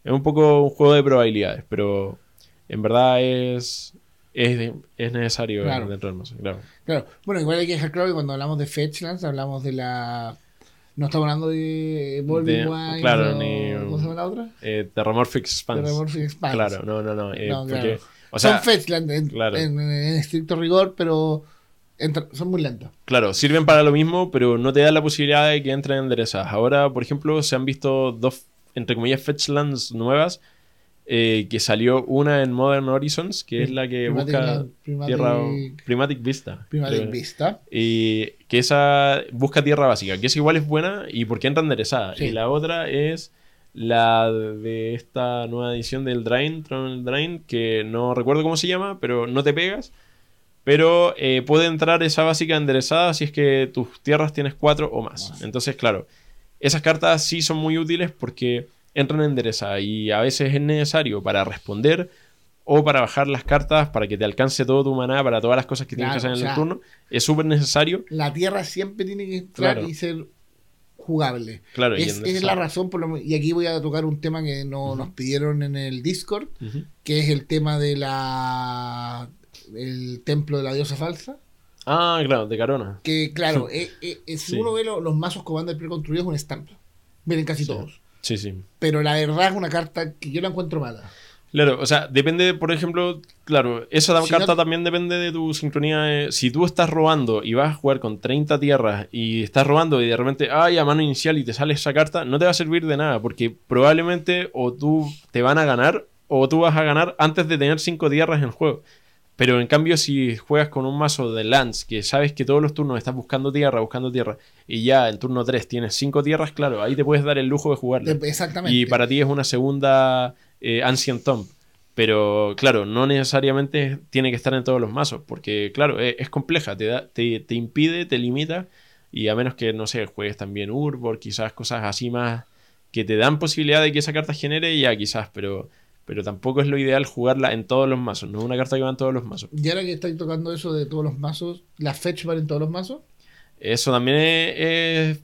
Es un poco un juego de probabilidades, pero en verdad es. Es, necesario dentro del mazo, claro. Claro. Bueno, igual hay que dejar claro que cuando hablamos de Fetchlands hablamos de la no estamos hablando de Evolving Wine. Claro, ni. ¿Cómo se llama la otra? Eh, Terramorphic Expanse. Terramorphic Expanse. Claro, no, no, no. Eh, porque, o sea, son Fetchland en, estricto rigor, pero son muy lentos. Claro, sirven para lo mismo, pero no te dan la posibilidad de que entren enderezadas. Ahora, por ejemplo, se han visto dos, entre comillas, Fetchlands nuevas eh, que salió una en Modern Horizons, que es la que busca tierra Primatic Vista. Primatic Vista. Y que esa busca tierra básica, que es igual es buena y porque entra enderezada. Y la otra es la de esta nueva edición del Drain, Drain, que no recuerdo cómo se llama, pero no te pegas. Pero eh, puede entrar esa básica enderezada si es que tus tierras tienes cuatro o más. Entonces, claro, esas cartas sí son muy útiles porque entran en endereza y a veces es necesario para responder o para bajar las cartas para que te alcance todo tu maná para todas las cosas que tienes que hacer en el turno. Es súper necesario. La tierra siempre tiene que entrar y ser jugable. Claro, es, es la razón, por lo, y aquí voy a tocar un tema que no, nos pidieron en el Discord, que es el tema de la el templo de la diosa falsa. Ah, claro, de Carona. Que, claro, eh, eh, si uno ve los mazos Commander preconstruidos, es un estampa. Vienen casi todos. Sí, sí. Pero la verdad es una carta que yo la encuentro mala. Claro, o sea, depende, por ejemplo, claro, esa carta también depende de tu sincronía. si tú estás robando y vas a jugar con 30 tierras y estás robando y de repente, ay, a mano inicial y te sale esa carta, no te va a servir de nada porque probablemente o tú te van a ganar o tú vas a ganar antes de tener 5 tierras en el juego. Pero en cambio, si juegas con un mazo de lands que sabes que todos los turnos estás buscando tierra, buscando tierra, y ya en turno 3 tienes 5 tierras, claro, ahí te puedes dar el lujo de jugarla. Exactamente. Y para ti es una segunda eh, Ancient Tomb. Pero claro, no necesariamente tiene que estar en todos los mazos, porque claro, e, es, compleja, te, da, te, te, impide, te limita, y a menos que, no sé, juegues también Urbor, quizás cosas así más que te dan posibilidad de que esa carta genere, ya quizás, pero pero tampoco es lo ideal jugarla en todos los mazos, no es una carta que va en todos los mazos. Y ahora que estáis tocando eso de todos los mazos, ¿la fetch vale en todos los mazos? Eso también es,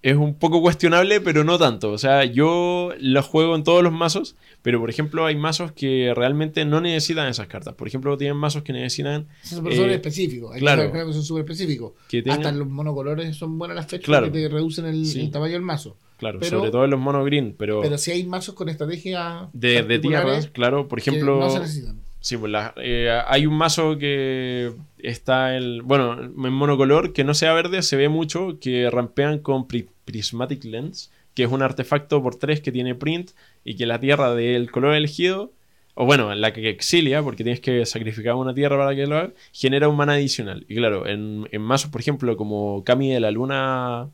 es, un poco cuestionable, pero no tanto. O sea, yo la juego en todos los mazos, pero por ejemplo hay mazos que realmente no necesitan esas cartas. Por ejemplo, tienen mazos que necesitan... Son eh, específicos, hay claro, que son súper específicos. Hasta los monocolores son buenas las fetch porque te reducen el tamaño del mazo. Claro, sobre todo en los mono green, pero... Pero si hay mazos con estrategia... De, de tierras, claro, por ejemplo... No se necesitan. Sí, pues eh, hay un mazo que está el... Bueno, en monocolor, que no sea verde, se ve mucho, que rampean con Prismatic Lens, que es un artefacto por 3 que tiene print y que la tierra del color elegido, o bueno, la que exilia, porque tienes que sacrificar una tierra para que lo haga, genera un mana adicional. Y claro, en, en mazos, por ejemplo, como Kami de la Luna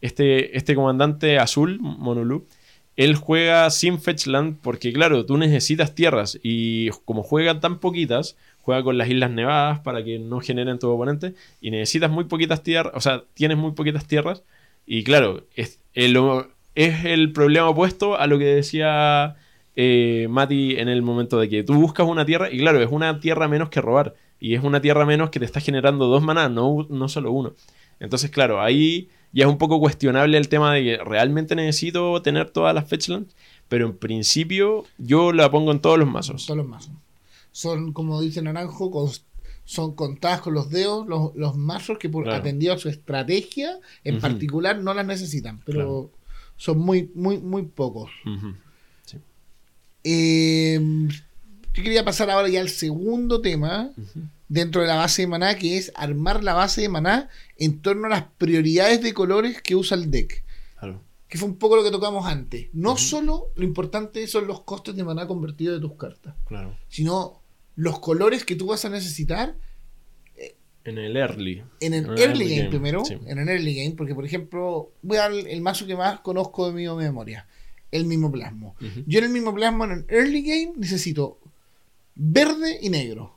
este, este comandante azul, Monolu, él juega sin Fetchland porque, claro, tú necesitas tierras y como juegan tan poquitas, juega con las Islas Nevadas para que no generen tu oponente y necesitas muy poquitas tierras, o sea, tienes muy poquitas tierras y, claro, es el, es el problema opuesto a lo que decía eh, Mati en el momento de que tú buscas una tierra y, claro, es una tierra menos que robar y es una tierra menos que te está generando dos maná, no, no solo uno. Entonces, claro, ahí ya es un poco cuestionable el tema de que realmente necesito tener todas las fetchlands, pero en principio yo la pongo en todos los mazos. Todos los mazos. Son, como dice Naranjo, son contadas con los dedos los, mazos que por atendido a su estrategia en particular no las necesitan, pero son muy, muy, muy pocos. Eh, yo quería pasar ahora ya al segundo tema dentro de la base de maná, que es armar la base de maná en torno a las prioridades de colores que usa el deck. Que fue un poco lo que tocamos antes. No solo lo importante son los costes de maná convertidos de tus cartas, claro. sino los colores que tú vas a necesitar. En el early. En el, early, game, primero. En el early game, porque por ejemplo, voy a dar el mazo que más conozco de mi memoria. El mismo plasmo. Yo en el mismo plasmo, en el early game, necesito verde y negro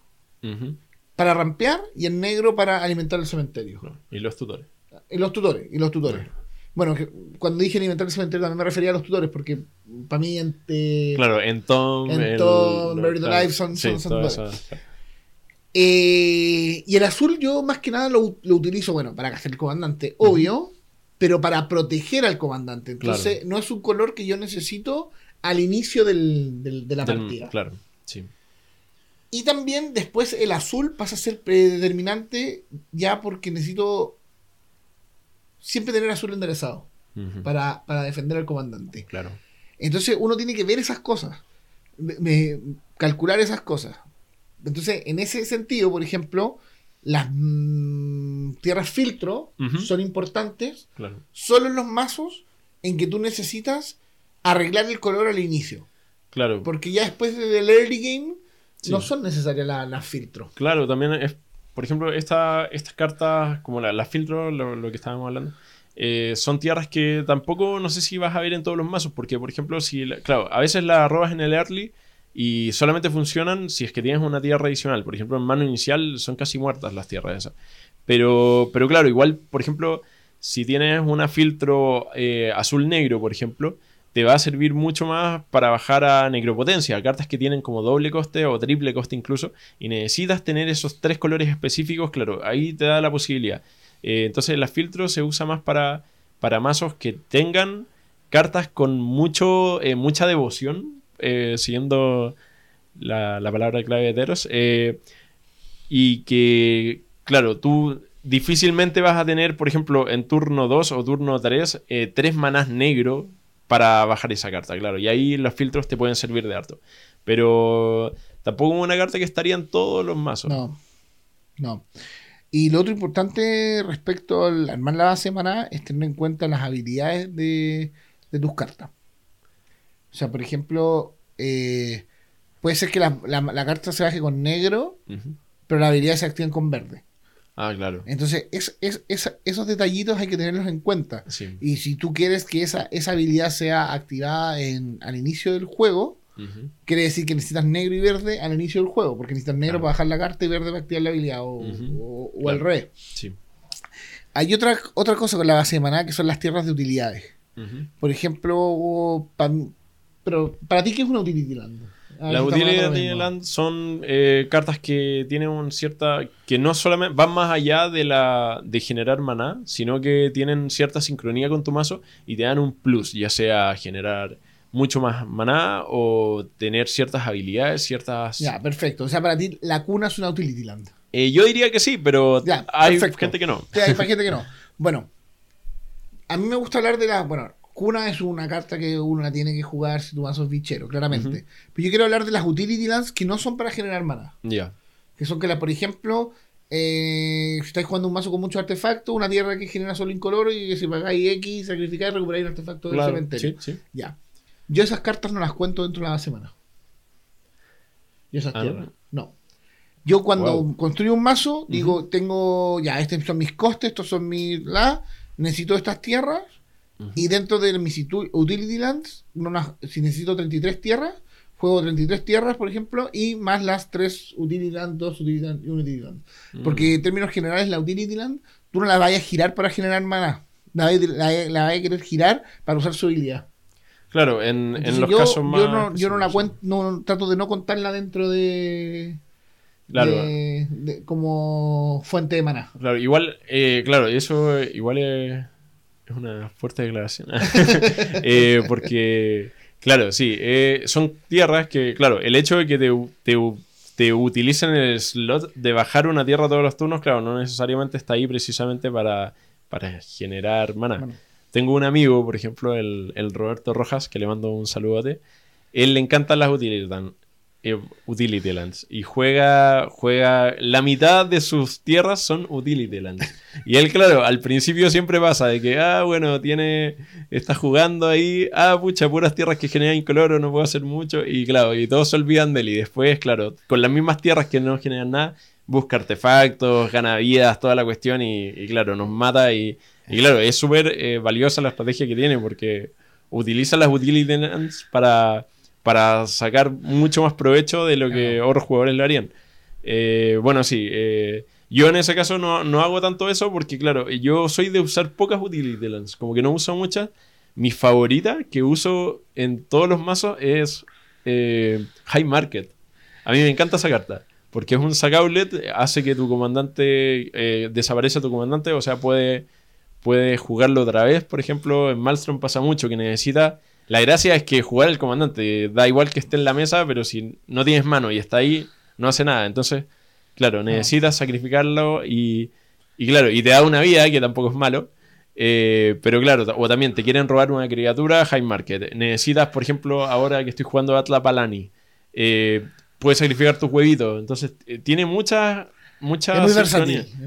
para rampear y en negro para alimentar el cementerio. y los tutores. Y los tutores, y los tutores. Bueno, cuando dije alimentar el cementerio también me refería a los tutores, porque para mí entre... Claro, en Tom... En Tom, Buried Alive son, eh, y el azul yo más que nada lo, utilizo, bueno, para hacer el comandante, obvio, pero para proteger al comandante. Entonces, no es un color que yo necesito al inicio del, de la partida. Claro, sí. Y también después el azul pasa a ser predeterminante ya porque necesito siempre tener azul enderezado para, defender al comandante. Claro. Entonces uno tiene que ver esas cosas, calcular esas cosas. Entonces, en ese sentido, por ejemplo, las mm, tierras filtro son importantes solo en los mazos en que tú necesitas arreglar el color al inicio. Claro. Porque ya después del early game no son necesarias las filtros. Claro, también es, por ejemplo, esta, estas cartas, como las filtros, lo, que estábamos hablando, eh, son tierras que tampoco no sé si vas a ver en todos los mazos, porque, por ejemplo, si, claro, a veces las robas en el early y solamente funcionan si es que tienes una tierra adicional. Por ejemplo, en mano inicial son casi muertas las tierras esas. Pero, pero claro, igual, por ejemplo, si tienes una filtro eh, azul-negro, por ejemplo, te va a servir mucho más para bajar a necropotencia, cartas que tienen como doble coste o triple coste incluso, y necesitas tener esos tres colores específicos, claro, ahí te da la posibilidad. Eh, entonces la filtro se usa más para, para mazos que tengan cartas con mucho, eh, mucha devoción, eh, siguiendo la, palabra clave de Teros, y que, claro, tú difícilmente vas a tener, por ejemplo, en turno 2 o turno 3, eh, tres manás negro para bajar esa carta, claro. Y ahí los filtros te pueden servir de harto. Pero tampoco es una carta que estaría en todos los mazos. No, no. Y lo otro importante respecto al armar la base de maná es tener en cuenta las habilidades de, tus cartas. O sea, por ejemplo, eh, puede ser que la, carta se baje con negro, pero las habilidades se activan con verde. Ah, claro. Entonces, es, esos detallitos hay que tenerlos en cuenta. Y si tú quieres que esa, esa habilidad sea activada en, al inicio del juego, quiere decir que necesitas negro y verde al inicio del juego, porque necesitas negro para bajar la carta y verde para activar la habilidad, o, al revés. Hay otra, otra cosa con la base de maná que son las tierras de utilidades. Por ejemplo, pero para ti, ¿qué es una utility land? Ah, Las utilidades de Land son eh, cartas que tienen un cierta. que no solamente van más allá de la de generar maná, sino que tienen cierta sincronía con tu mazo y te dan un plus, ya sea generar mucho más maná o tener ciertas habilidades, ciertas. Ya, perfecto. O sea, para ti la cuna es una utility land. Eh, yo diría que sí, pero hay gente que no. hay gente que no. Bueno, a mí me gusta hablar de la. Bueno, Cuna es una carta que uno la tiene que jugar si tu mazo es bichero, claramente. Pero yo quiero hablar de las utility lands que no son para generar mana. Ya. Que son que, la, por ejemplo, eh, si estáis jugando un mazo con muchos artefactos, una tierra que genera solo incoloro y que si pagáis X, sacrificáis, recuperáis un artefacto del cementerio. Sí, sí. Ya. Yo esas cartas no las cuento dentro de la semana. Yo esas ah, tierras. No. Yo cuando construyo un mazo, digo, tengo, ya, estos son mis costes, estos son mis, la, necesito estas tierras y dentro de mis utility lands, si necesito 33 tierras, juego 33 tierras, por ejemplo, y más las 3 utility land, 2 utility land y 1 utility land. Mm. Porque en términos generales, la utility land, tú no la vayas a girar para generar mana. La, la, a querer girar para usar su habilidad. Claro, en, los casos más. Yo no, yo no la cuento, no, trato de no contarla dentro de. Claro. como fuente de mana. Claro, igual, eh, claro, eso igual es es una fuerte declaración. Eh, porque, claro, sí, eh, son tierras que, claro, el hecho de que te, te, te, utilicen el slot de bajar una tierra todos los turnos, claro, no necesariamente está ahí precisamente para, para generar mana. Tengo un amigo, por ejemplo, el, el, Roberto Rojas, que le mando un saludote. Él le encantan las utilidades eh, utility lands. Y juega, juega, la mitad de sus tierras son utility lands. Y él, claro, al principio siempre pasa de que, ah, bueno, tiene, está jugando ahí, ah, pucha, puras tierras que generan incoloro, no puedo hacer mucho. Y claro, y todos se olvidan de él. Y después, claro, con las mismas tierras que no generan nada, busca artefactos, gana vidas, toda la cuestión y, claro, nos mata. Y, claro, es súper eh, valiosa la estrategia que tiene porque utiliza las utility lands para para sacar mucho más provecho de lo que otros jugadores le harían. Eh, bueno, sí. Eh, yo en ese caso no, hago tanto eso porque, claro, yo soy de usar pocas utility lands. Como que no uso muchas. Mi favorita que uso en todos los mazos es eh, High Market. A mí me encanta esa carta. Porque es un sacaublet, hace que tu comandante desaparezca tu comandante, o sea, puede, puede jugarlo otra vez. Por ejemplo, en Malstrom pasa mucho que necesita la gracia es que jugar el comandante da igual que esté en la mesa, pero si no tienes mano y está ahí, no hace nada. Entonces, claro, necesitas sacrificarlo y, y claro, y te da una vida, que tampoco es malo. Eh, pero claro, o también te quieren robar una criatura, high market. Necesitas, por ejemplo, ahora que estoy jugando Atla Palani, eh, puedes sacrificar tus huevitos. Entonces, eh, tiene muchas. Muchas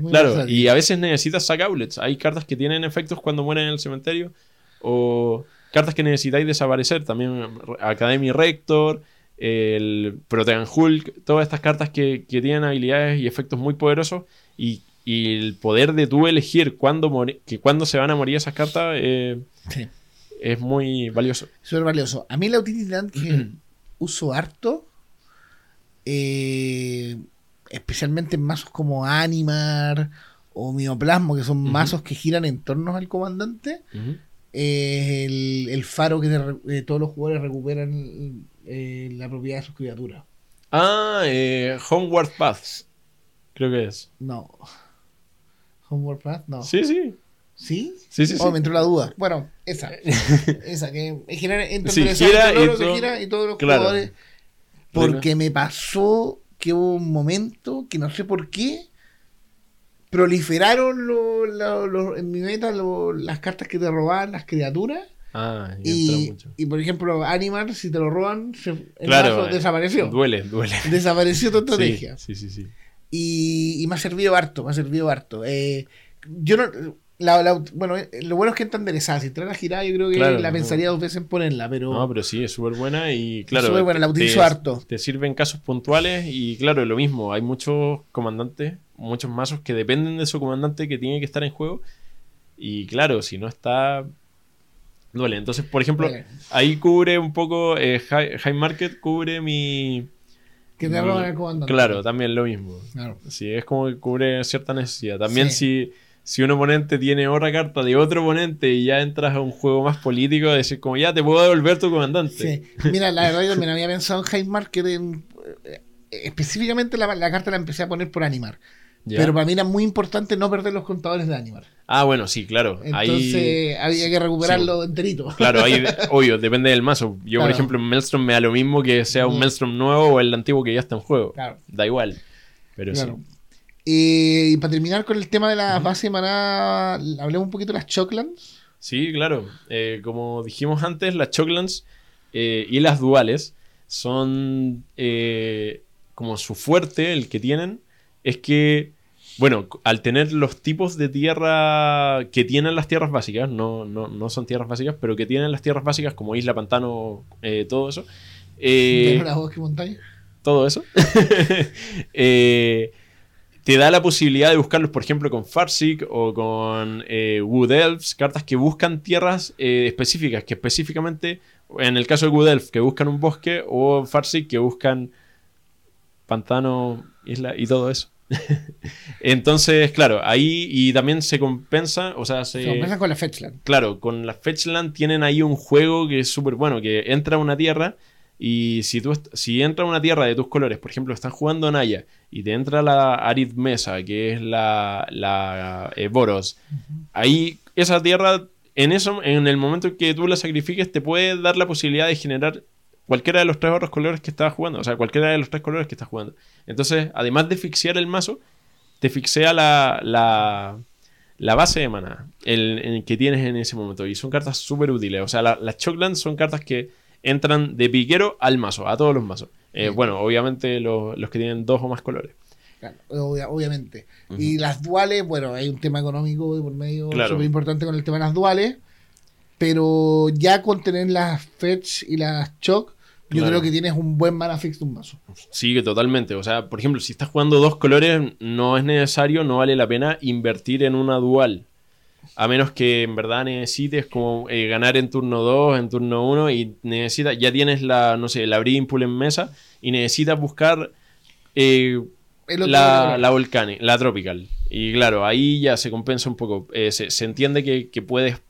claro, y a veces necesitas sacaulets. Hay cartas que tienen efectos cuando mueren en el cementerio. O Cartas que necesitáis desaparecer, también Academy Rector, el Protean Hulk, todas estas cartas que, tienen habilidades y efectos muy poderosos y, el poder de tú elegir cuándo, que cuándo se van a morir esas cartas eh, es muy valioso. Súper valioso. A mí la utilidad que uso harto, eh, especialmente en mazos como Animar o Mioplasmo, que son mazos que giran en torno al comandante, es el, faro que eh, todos los jugadores recuperan eh, la propiedad de sus criaturas. Ah, eh, Homeward Paths. Creo que es. No. Homeward Paths, no. Sí, sí. ¿Sí? Sí, sí, oh, me entró la duda. Bueno, esa. esa que gira entre sí, gira, y, gira y todos los jugadores. Porque me pasó que hubo un momento que no sé por qué proliferaron en mi meta las cartas que te robaban las criaturas. Ah, y, y, por ejemplo, Animal, si te lo roban, el claro, desapareció. Duele, duele. Desapareció tu estrategia. Sí, sí, sí. Y, me ha servido harto, me ha servido harto. Eh, yo no, bueno, eh, lo bueno es que está enderezada. Si trae la girada, yo creo que la pensaría dos veces en ponerla, pero. No, pero sí, es súper buena y claro. Súper buena, la utilizo harto. Te sirve en casos puntuales y claro, lo mismo. Hay muchos comandantes, muchos mazos que dependen de su comandante que tiene que estar en juego. Y claro, si no está. Duele. Entonces, por ejemplo, ahí cubre un poco. Eh, high, Market cubre mi. Que te roban el comandante. Claro, también lo mismo. Claro. Sí, es como que cubre cierta necesidad. También si si un oponente tiene otra carta de otro oponente y ya entras a un juego más político, decir como ya te puedo devolver tu comandante. Sí. Mira, la verdad yo también había pensado en High Market eh, específicamente la, carta la empecé a poner por animar. Pero para mí era muy importante no perder los contadores de animar. Ah, bueno, sí, claro. Entonces había que recuperarlo enterito. Claro, ahí, obvio, depende del mazo. Yo, por ejemplo, en Maelstrom me da lo mismo que sea un Maelstrom nuevo o el antiguo que ya está en juego. Claro. Da igual. Pero sí. Eh, y para terminar con el tema de la base de maná, hablemos un poquito de las Choclands. Sí, claro. Eh, como dijimos antes, las Choclands eh, y las duales son como su fuerte, el que tienen, es que, bueno, al tener los tipos de tierra que tienen las tierras básicas, no, no, no son tierras básicas, pero que tienen las tierras básicas como isla, pantano, todo eso. Eh, bosque, montaña? Todo eso. eh, te da la posibilidad de buscarlos, por ejemplo, con Farsic o con eh, Wood Elves, cartas que buscan tierras eh, específicas, que específicamente, en el caso de Wood Elf, que buscan un bosque, o Farsic, que buscan pantano, isla y todo eso. Entonces, claro, ahí y también se compensa, o sea, se, se compensa con la Fetchland. Claro, con la Fetchland tienen ahí un juego que es súper bueno, que entra a una tierra y si, tú, si entra una tierra de tus colores, por ejemplo, están jugando Naya y te entra la Arid Mesa, que es la, la eh, Boros, ahí esa tierra, en, eso, en el momento que tú la sacrifiques, te puede dar la posibilidad de generar cualquiera de los tres otros colores que estás jugando. O sea, cualquiera de los tres colores que estás jugando. Entonces, además de fixear el mazo, te fixea la, la, la base de mana el, que tienes en ese momento. Y son cartas súper útiles. O sea, las Choclands son cartas que entran de piquero al mazo, a todos los mazos. Eh, bueno, obviamente los, que tienen dos o más colores. Claro, obviamente. Y las duales, bueno, hay un tema económico por medio súper importante con el tema de las duales, pero ya con tener las fetch y las choc, yo creo que tienes un buen mana fix de un mazo. Sí, totalmente. O sea, por ejemplo, si estás jugando dos colores, no es necesario, no vale la pena invertir en una dual. A menos que en verdad necesites como eh, ganar en turno 2, en turno 1 y necesitas, ya tienes la, no sé, la Brimpool en mesa y necesitas buscar eh, la, la Volcanic, la Tropical. Y claro, ahí ya se compensa un poco. Eh, se, entiende que, puedes,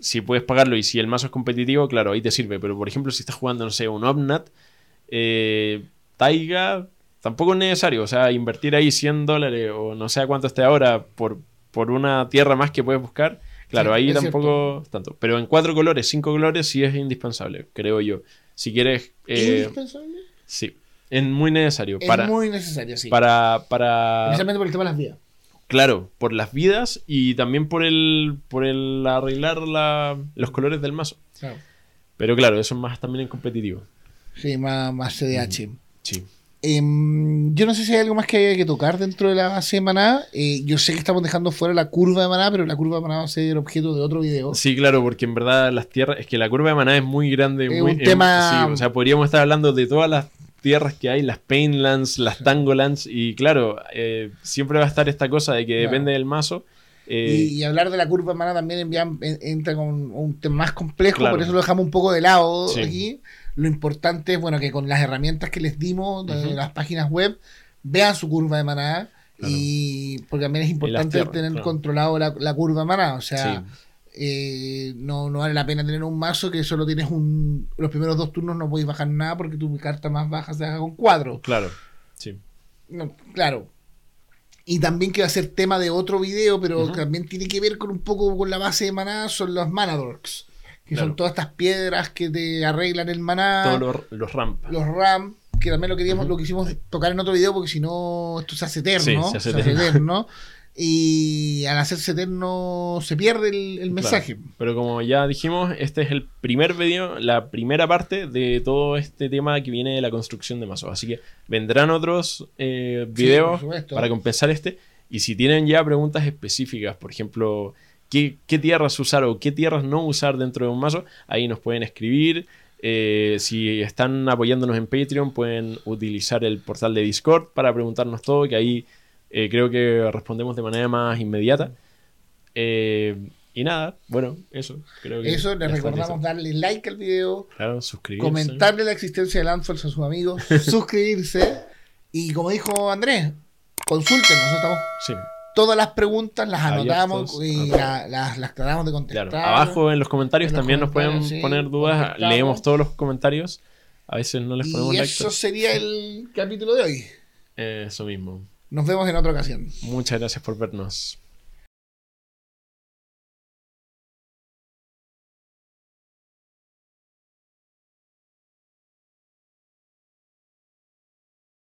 si puedes pagarlo y si el mazo es competitivo, claro, ahí te sirve. Pero por ejemplo, si estás jugando, no sé, un Omnat, Taiga, tampoco es necesario. O sea, invertir ahí 100 dólares o no sé a cuánto esté ahora por por una tierra más que puedes buscar. Claro, ahí tampoco tanto. Pero en cuatro colores, cinco colores sí es indispensable, creo yo. Si quieres... Eh, ¿Indispensable? Sí. Es muy necesario. Es muy necesario, sí. Para, para... Especialmente por el tema de las vidas. Claro, por las vidas y también por el, por el arreglar los colores del mazo. Claro. Pero claro, eso es más también en competitivo. Sí, más, más CDH. Sí. Em, yo no sé si hay algo más que haya que tocar dentro de la base de maná. Eh, yo sé que estamos dejando fuera la curva de maná, pero la curva de maná va a ser objeto de otro video. Sí, claro, porque en verdad las tierras. Es que la curva de maná es muy grande. Es muy, un tema. sí, o sea, podríamos estar hablando de todas las tierras que hay, las Painlands, las Tangolands. Y claro, eh, siempre va a estar esta cosa de que depende del mazo. Eh, y, hablar de la curva de maná también entra con un tema más complejo, por eso lo dejamos un poco de lado aquí. Lo importante es, bueno, que con las herramientas que les dimos de las páginas web, vean su curva de maná. Y porque también es importante tener controlado la, curva de maná. O sea, eh, no, no vale la pena tener un mazo que solo tienes un. Los primeros dos turnos no podéis bajar nada porque tu carta más baja se haga con cuatro. Claro, sí. claro. Y también que va a ser tema de otro video, pero también tiene que ver con un poco con la base de maná, son los Manadorks que son todas estas piedras que te arreglan el maná. Todos los, los ramp. Los ramp. que también lo queríamos, lo quisimos tocar en otro video porque si no esto se hace eterno, Sí, se hace se hace eterno. Y al hacerse eterno se pierde el, el mensaje. Pero como ya dijimos, este es el primer video, la primera parte de todo este tema que viene de la construcción de mazos. Así que vendrán otros eh, videos para compensar este. Y si tienen ya preguntas específicas, por ejemplo, ¿qué, qué tierras usar o qué tierras no usar dentro de un mazo, ahí nos pueden escribir. Eh, si están apoyándonos en Patreon, pueden utilizar el portal de Discord para preguntarnos todo, que ahí eh, creo que respondemos de manera más inmediata. Eh, y nada, bueno, eso. Creo que Eso, les recordamos darle like al video, Claro, suscribirse. comentarle la existencia de Landfalls a sus amigos, suscribirse. Y como dijo Andrés, consulten, nosotros estamos Sí, todas las preguntas las anotamos Abiertos y la- las, las tratamos de contestar. claro. Abajo en los comentarios En los también nos pueden sí, poner dudas. Leemos todos los comentarios. A veces no les ponemos Y like. eso sería el capítulo de hoy. Eso mismo. Nos vemos en otra ocasión. Muchas gracias por vernos.